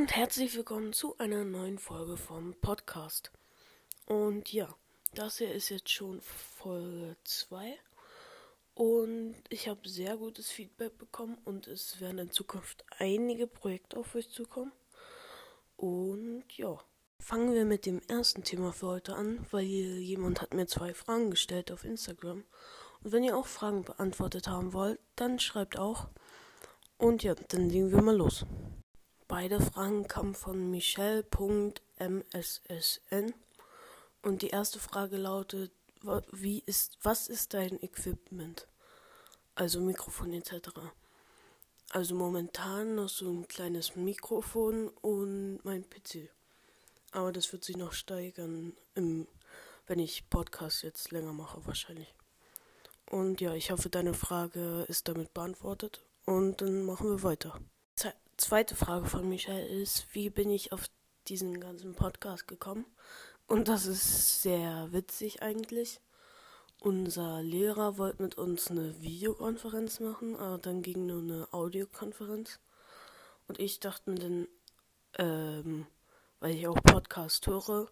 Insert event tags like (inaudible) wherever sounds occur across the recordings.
und herzlich willkommen zu einer neuen Folge vom Podcast. Und ja, das hier ist jetzt schon Folge 2 und ich habe sehr gutes Feedback bekommen und es werden in Zukunft einige Projekte auf euch zukommen. Und ja, fangen wir mit dem ersten Thema für heute an, weil jemand hat mir zwei Fragen gestellt auf Instagram. Und wenn ihr auch Fragen beantwortet haben wollt, dann schreibt auch. Und ja, dann legen wir mal los. Beide Fragen kamen von Michelle.mssn und die erste Frage lautet, wie ist, was ist dein Equipment? Also Mikrofon etc. Also momentan noch so ein kleines Mikrofon und mein PC. Aber das wird sich noch steigern, im, wenn ich Podcast jetzt länger mache wahrscheinlich. Und ja, ich hoffe, deine Frage ist damit beantwortet. Und dann machen wir weiter zweite Frage von Michael ist, wie bin ich auf diesen ganzen Podcast gekommen? Und das ist sehr witzig eigentlich. Unser Lehrer wollte mit uns eine Videokonferenz machen, aber dann ging nur eine Audiokonferenz. Und ich dachte mir dann, ähm, weil ich auch Podcast höre,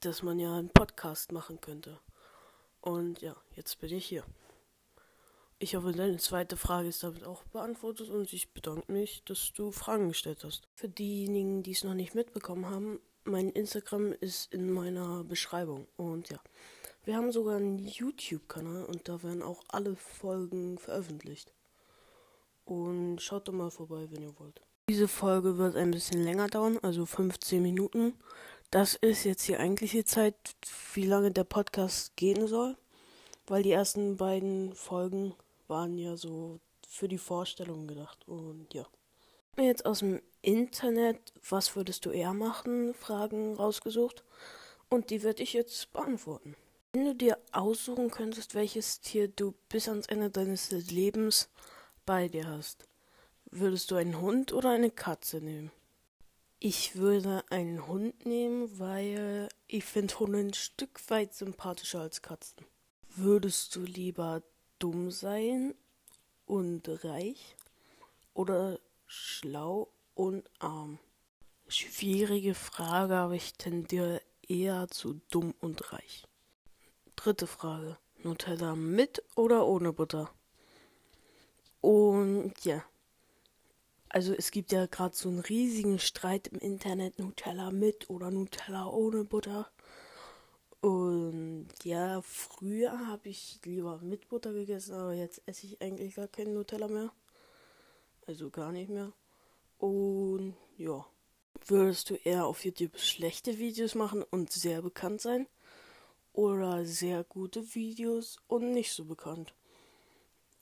dass man ja einen Podcast machen könnte. Und ja, jetzt bin ich hier. Ich hoffe, deine zweite Frage ist damit auch beantwortet und ich bedanke mich, dass du Fragen gestellt hast. Für diejenigen, die es noch nicht mitbekommen haben, mein Instagram ist in meiner Beschreibung und ja. Wir haben sogar einen YouTube-Kanal und da werden auch alle Folgen veröffentlicht. Und schaut doch mal vorbei, wenn ihr wollt. Diese Folge wird ein bisschen länger dauern, also 15 Minuten. Das ist jetzt die eigentliche Zeit, wie lange der Podcast gehen soll, weil die ersten beiden Folgen waren ja so für die Vorstellung gedacht. Und ja. Jetzt aus dem Internet, was würdest du eher machen? Fragen rausgesucht. Und die werde ich jetzt beantworten. Wenn du dir aussuchen könntest, welches Tier du bis ans Ende deines Lebens bei dir hast, würdest du einen Hund oder eine Katze nehmen? Ich würde einen Hund nehmen, weil ich finde Hunde ein Stück weit sympathischer als Katzen. Würdest du lieber dumm sein und reich oder schlau und arm? Schwierige Frage, aber ich tendiere eher zu dumm und reich. Dritte Frage. Nutella mit oder ohne Butter? Und ja. Also es gibt ja gerade so einen riesigen Streit im Internet, Nutella mit oder Nutella ohne Butter. Und ja, früher habe ich lieber mit Butter gegessen, aber jetzt esse ich eigentlich gar keinen Nutella mehr. Also gar nicht mehr. Und ja, würdest du eher auf YouTube schlechte Videos machen und sehr bekannt sein? Oder sehr gute Videos und nicht so bekannt?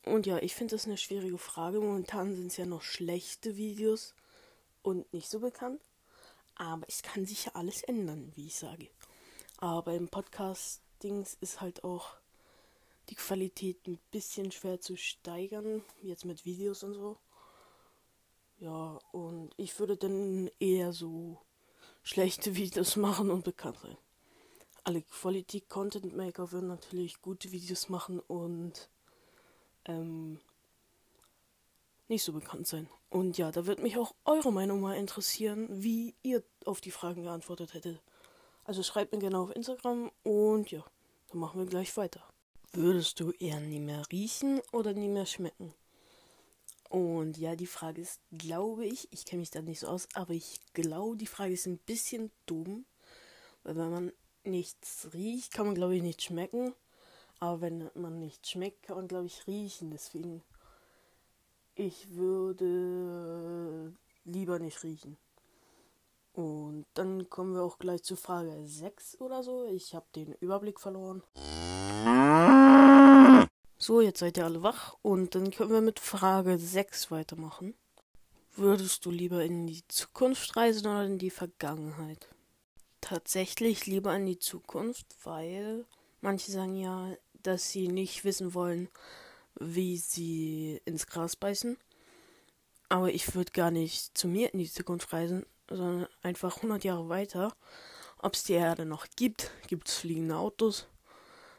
Und ja, ich finde das eine schwierige Frage. Momentan sind es ja noch schlechte Videos und nicht so bekannt. Aber es kann sich ja alles ändern, wie ich sage. Aber beim Podcast-Dings ist halt auch die Qualität ein bisschen schwer zu steigern, jetzt mit Videos und so. Ja, und ich würde dann eher so schlechte Videos machen und bekannt sein. Alle Quality Content Maker würden natürlich gute Videos machen und ähm, nicht so bekannt sein. Und ja, da würde mich auch eure Meinung mal interessieren, wie ihr auf die Fragen geantwortet hättet. Also schreibt mir gerne auf Instagram und ja, dann machen wir gleich weiter. Würdest du eher nie mehr riechen oder nie mehr schmecken? Und ja, die Frage ist, glaube ich, ich kenne mich da nicht so aus, aber ich glaube, die Frage ist ein bisschen dumm, weil wenn man nichts riecht, kann man glaube ich nicht schmecken, aber wenn man nicht schmeckt, kann man glaube ich riechen. Deswegen, ich würde lieber nicht riechen. Und dann kommen wir auch gleich zu Frage 6 oder so. Ich habe den Überblick verloren. So, jetzt seid ihr alle wach und dann können wir mit Frage 6 weitermachen. Würdest du lieber in die Zukunft reisen oder in die Vergangenheit? Tatsächlich lieber in die Zukunft, weil manche sagen ja, dass sie nicht wissen wollen, wie sie ins Gras beißen. Aber ich würde gar nicht zu mir in die Zukunft reisen, sondern einfach 100 Jahre weiter. Ob es die Erde noch gibt, gibt es fliegende Autos.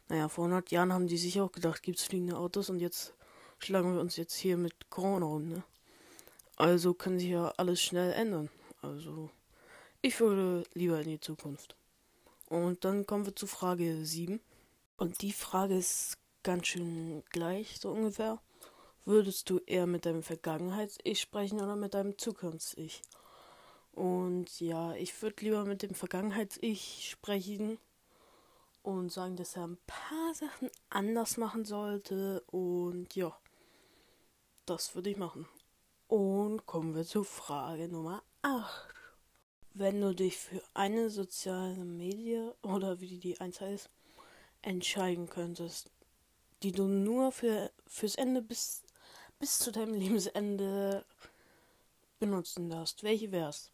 Naja, vor 100 Jahren haben die sich auch gedacht, gibt es fliegende Autos und jetzt schlagen wir uns jetzt hier mit Corona um, ne? Also kann sich ja alles schnell ändern. Also, ich würde lieber in die Zukunft. Und dann kommen wir zu Frage 7. Und die Frage ist ganz schön gleich, so ungefähr. Würdest du eher mit deinem Vergangenheits-Ich sprechen oder mit deinem Zukunfts-Ich? Und ja, ich würde lieber mit dem Vergangenheits-Ich sprechen und sagen, dass er ein paar Sachen anders machen sollte. Und ja, das würde ich machen. Und kommen wir zu Frage Nummer 8. Wenn du dich für eine soziale Medie oder wie die eins heißt, entscheiden könntest, die du nur für fürs Ende bis bis zu deinem Lebensende benutzen darfst, welche wär's?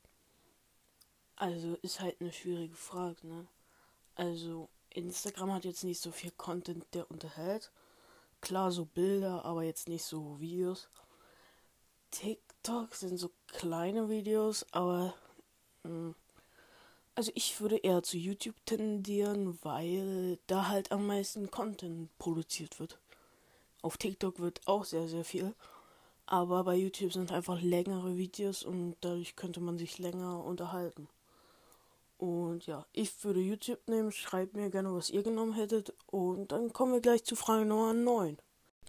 Also ist halt eine schwierige Frage, ne? Also Instagram hat jetzt nicht so viel Content, der unterhält. Klar, so Bilder, aber jetzt nicht so Videos. TikTok sind so kleine Videos, aber hm, also ich würde eher zu YouTube tendieren, weil da halt am meisten Content produziert wird. Auf TikTok wird auch sehr, sehr viel. Aber bei YouTube sind einfach längere Videos und dadurch könnte man sich länger unterhalten. Und ja, ich würde YouTube nehmen. Schreibt mir gerne, was ihr genommen hättet. Und dann kommen wir gleich zu Frage Nummer 9.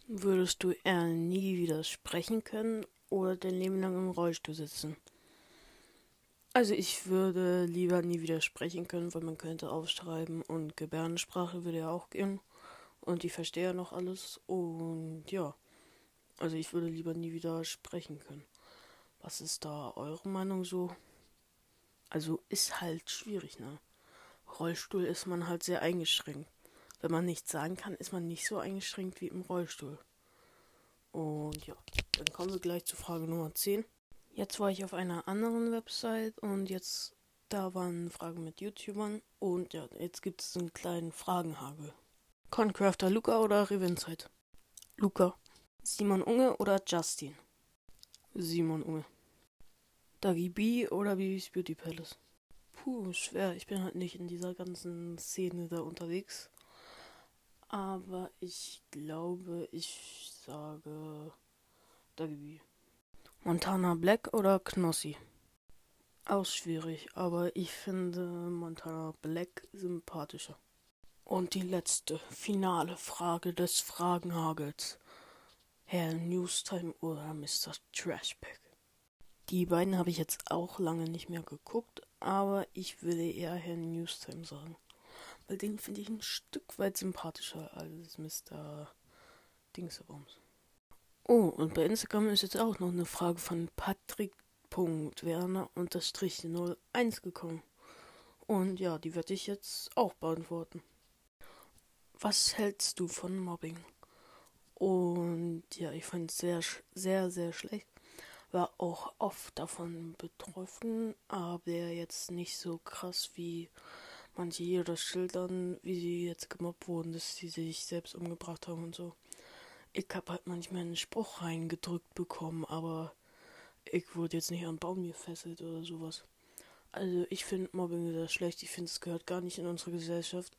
Würdest du eher nie wieder sprechen können oder dein Leben lang im Rollstuhl sitzen? Also ich würde lieber nie wieder sprechen können, weil man könnte aufschreiben und Gebärdensprache würde ja auch gehen. Und ich verstehe ja noch alles. Und ja. Also ich würde lieber nie wieder sprechen können. Was ist da eure Meinung so? Also ist halt schwierig, ne? Rollstuhl ist man halt sehr eingeschränkt. Wenn man nichts sagen kann, ist man nicht so eingeschränkt wie im Rollstuhl. Und ja, dann kommen wir gleich zu Frage Nummer 10. Jetzt war ich auf einer anderen Website und jetzt da waren Fragen mit YouTubern und ja, jetzt gibt es einen kleinen Fragenhagel. Concrafter Luca oder Revinzeit? Luca. Simon Unge oder Justin? Simon Unge. Dagi B oder Bibis Beauty Palace? Puh, schwer. Ich bin halt nicht in dieser ganzen Szene da unterwegs. Aber ich glaube, ich sage Dagi B. Montana Black oder Knossi? Auch schwierig, aber ich finde Montana Black sympathischer. Und die letzte, finale Frage des Fragenhagels. Herr Newstime oder Mr. Trashback? Die beiden habe ich jetzt auch lange nicht mehr geguckt, aber ich würde eher Herrn Newstime sagen. Weil den finde ich ein Stück weit sympathischer als Mr. Dingsebums. Oh, und bei Instagram ist jetzt auch noch eine Frage von Patrick.werner-01 gekommen. Und ja, die werde ich jetzt auch beantworten. Was hältst du von Mobbing? Und ja, ich fand es sehr, sehr, sehr schlecht. War auch oft davon betroffen, aber jetzt nicht so krass wie manche hier das schildern, wie sie jetzt gemobbt wurden, dass sie sich selbst umgebracht haben und so ich habe halt manchmal einen Spruch reingedrückt bekommen, aber ich wurde jetzt nicht an Baum gefesselt oder sowas. Also ich finde Mobbing sehr schlecht. Ich finde es gehört gar nicht in unsere Gesellschaft.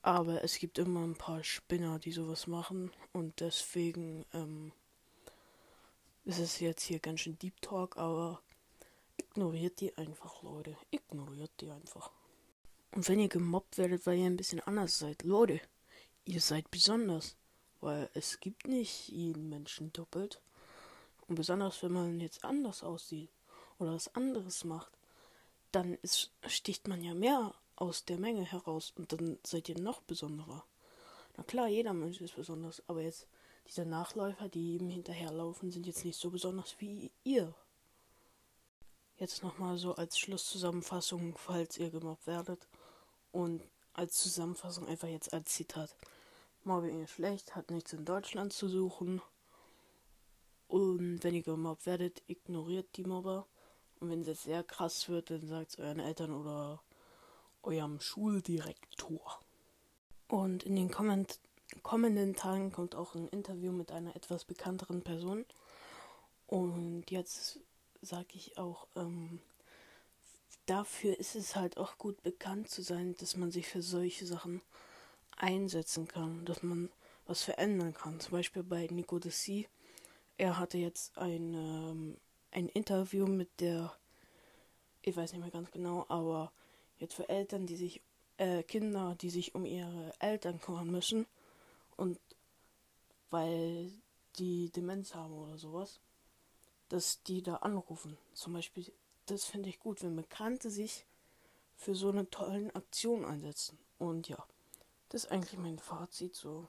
Aber es gibt immer ein paar Spinner, die sowas machen. Und deswegen ähm, ist es jetzt hier ganz schön Deep Talk, aber ignoriert die einfach, Leute. Ignoriert die einfach. Und wenn ihr gemobbt werdet, weil ihr ein bisschen anders seid, Leute, ihr seid besonders. Weil es gibt nicht jeden Menschen doppelt. Und besonders wenn man jetzt anders aussieht oder was anderes macht, dann ist, sticht man ja mehr aus der Menge heraus und dann seid ihr noch besonderer. Na klar, jeder Mensch ist besonders, aber jetzt diese Nachläufer, die ihm hinterherlaufen, sind jetzt nicht so besonders wie ihr. Jetzt nochmal so als Schlusszusammenfassung, falls ihr gemobbt werdet. Und als Zusammenfassung einfach jetzt als Zitat. Mobbing ist schlecht, hat nichts in Deutschland zu suchen. Und wenn ihr gemobbt werdet, ignoriert die Mobber. Und wenn es sehr krass wird, dann sagt es euren Eltern oder eurem Schuldirektor. Und in den Komment kommenden Tagen kommt auch ein Interview mit einer etwas bekannteren Person. Und jetzt sage ich auch, ähm, dafür ist es halt auch gut bekannt zu sein, dass man sich für solche Sachen einsetzen kann, dass man was verändern kann. Zum Beispiel bei Nico de C. Er hatte jetzt ein, ähm, ein Interview mit der Ich weiß nicht mehr ganz genau, aber jetzt für Eltern, die sich, äh, Kinder, die sich um ihre Eltern kümmern müssen und weil die Demenz haben oder sowas, dass die da anrufen. Zum Beispiel, das finde ich gut, wenn Bekannte sich für so eine tollen Aktion einsetzen. Und ja, das ist eigentlich mein Fazit so.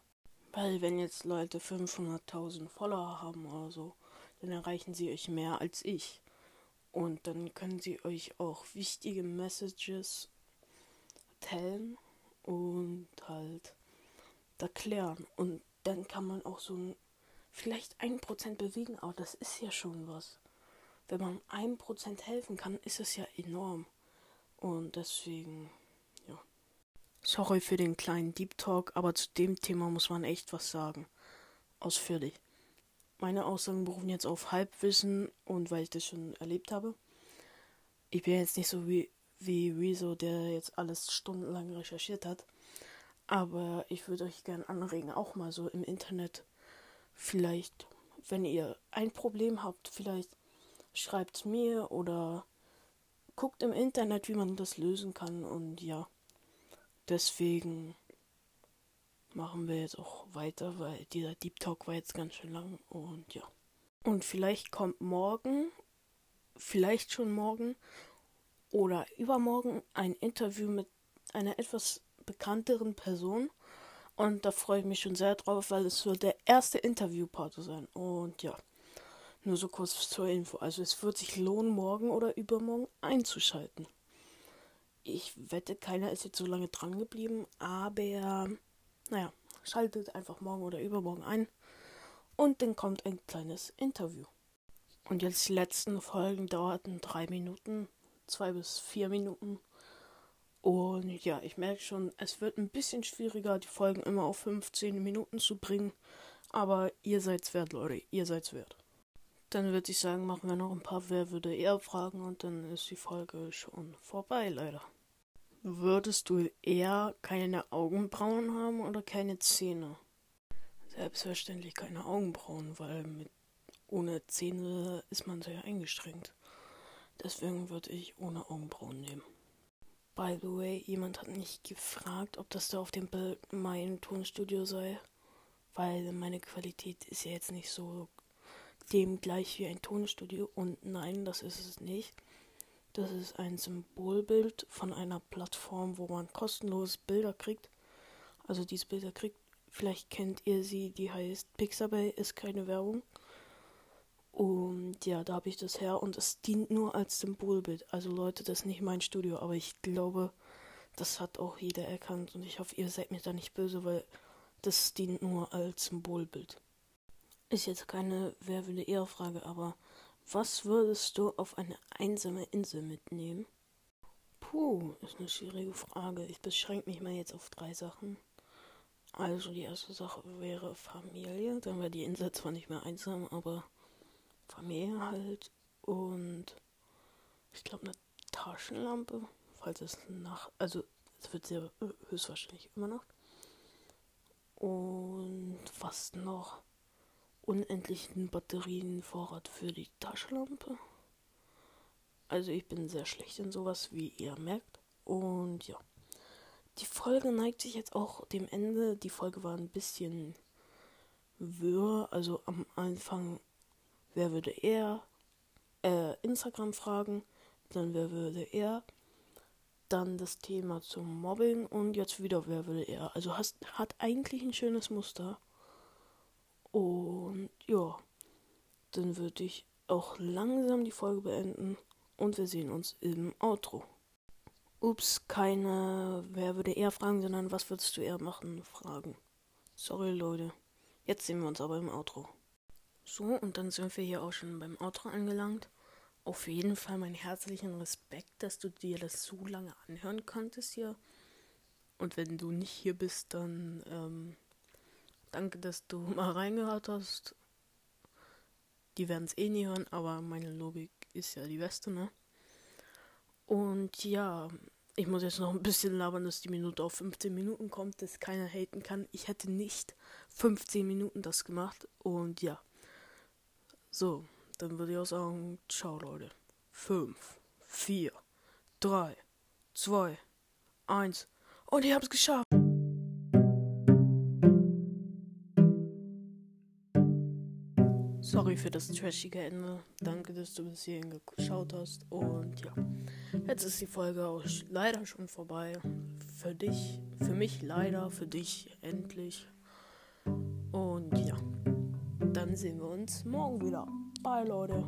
Weil wenn jetzt Leute 500.000 Follower haben oder so, dann erreichen sie euch mehr als ich. Und dann können sie euch auch wichtige Messages teilen und halt erklären. Und dann kann man auch so ein, vielleicht ein Prozent bewegen, aber das ist ja schon was. Wenn man ein Prozent helfen kann, ist es ja enorm. Und deswegen, ja. Sorry für den kleinen Deep Talk, aber zu dem Thema muss man echt was sagen. Ausführlich. Meine Aussagen berufen jetzt auf Halbwissen und weil ich das schon erlebt habe. Ich bin jetzt nicht so wie, wie Rezo, der jetzt alles stundenlang recherchiert hat. Aber ich würde euch gerne anregen, auch mal so im Internet vielleicht, wenn ihr ein Problem habt, vielleicht schreibt mir oder guckt im Internet, wie man das lösen kann. Und ja, deswegen machen wir jetzt auch weiter, weil dieser Deep Talk war jetzt ganz schön lang. Und ja. Und vielleicht kommt morgen, vielleicht schon morgen oder übermorgen ein Interview mit einer etwas bekannteren Person. Und da freue ich mich schon sehr drauf, weil es wird der erste Interviewpart sein. Und ja. Nur so kurz zur Info. Also es wird sich lohnen, morgen oder übermorgen einzuschalten. Ich wette, keiner ist jetzt so lange dran geblieben, aber naja, schaltet einfach morgen oder übermorgen ein. Und dann kommt ein kleines Interview. Und jetzt die letzten Folgen dauerten drei Minuten, zwei bis vier Minuten. Und ja, ich merke schon, es wird ein bisschen schwieriger, die Folgen immer auf 15 Minuten zu bringen. Aber ihr seid's wert, Leute. Ihr seid's wert. Dann würde ich sagen, machen wir noch ein paar Wer würde eher Fragen und dann ist die Folge schon vorbei, leider. Würdest du eher keine Augenbrauen haben oder keine Zähne? Selbstverständlich keine Augenbrauen, weil mit, ohne Zähne ist man sehr eingeschränkt. Deswegen würde ich ohne Augenbrauen nehmen. By the way, jemand hat mich gefragt, ob das da auf dem Bild mein Tonstudio sei, weil meine Qualität ist ja jetzt nicht so dem gleich wie ein Tonstudio. Und nein, das ist es nicht. Das ist ein Symbolbild von einer Plattform, wo man kostenlos Bilder kriegt. Also diese Bilder kriegt, vielleicht kennt ihr sie, die heißt Pixabay, ist keine Werbung. Und ja, da habe ich das her und es dient nur als Symbolbild. Also Leute, das ist nicht mein Studio, aber ich glaube, das hat auch jeder erkannt und ich hoffe, ihr seid mir da nicht böse, weil das dient nur als Symbolbild. Ist jetzt keine Wer würde eher Frage, aber was würdest du auf eine einsame Insel mitnehmen? Puh, ist eine schwierige Frage. Ich beschränke mich mal jetzt auf drei Sachen. Also die erste Sache wäre Familie. Dann wäre die Insel zwar nicht mehr einsam, aber Familie halt. Und ich glaube eine Taschenlampe, falls es nach, also es wird sehr höchstwahrscheinlich immer Nacht. Und was noch? unendlichen Batterienvorrat für die Taschenlampe. Also ich bin sehr schlecht in sowas, wie ihr merkt. Und ja. Die Folge neigt sich jetzt auch dem Ende. Die Folge war ein bisschen wirr. Also am Anfang, wer würde er? Äh, Instagram fragen. Dann wer würde er? Dann das Thema zum Mobbing und jetzt wieder wer würde er? Also hast, hat eigentlich ein schönes Muster. Und ja, dann würde ich auch langsam die Folge beenden und wir sehen uns im Outro. Ups, keine wer würde eher fragen, sondern was würdest du eher machen? Fragen. Sorry Leute. Jetzt sehen wir uns aber im Outro. So, und dann sind wir hier auch schon beim Outro angelangt. Auf jeden Fall meinen herzlichen Respekt, dass du dir das so lange anhören konntest hier. Und wenn du nicht hier bist, dann ähm, Danke, dass du (laughs) mal reingehört hast. Die werden es eh nie hören, aber meine Logik ist ja die beste, ne? Und ja, ich muss jetzt noch ein bisschen labern, dass die Minute auf 15 Minuten kommt, dass keiner haten kann. Ich hätte nicht 15 Minuten das gemacht. Und ja. So, dann würde ich auch sagen, ciao Leute. 5, 4, 3, 2, 1 und habt es geschafft. Sorry für das trashige Ende. Danke, dass du bis hierhin geschaut hast. Und ja, jetzt ist die Folge auch leider schon vorbei. Für dich, für mich leider, für dich endlich. Dann sehen wir uns morgen wieder. Bye, Leute.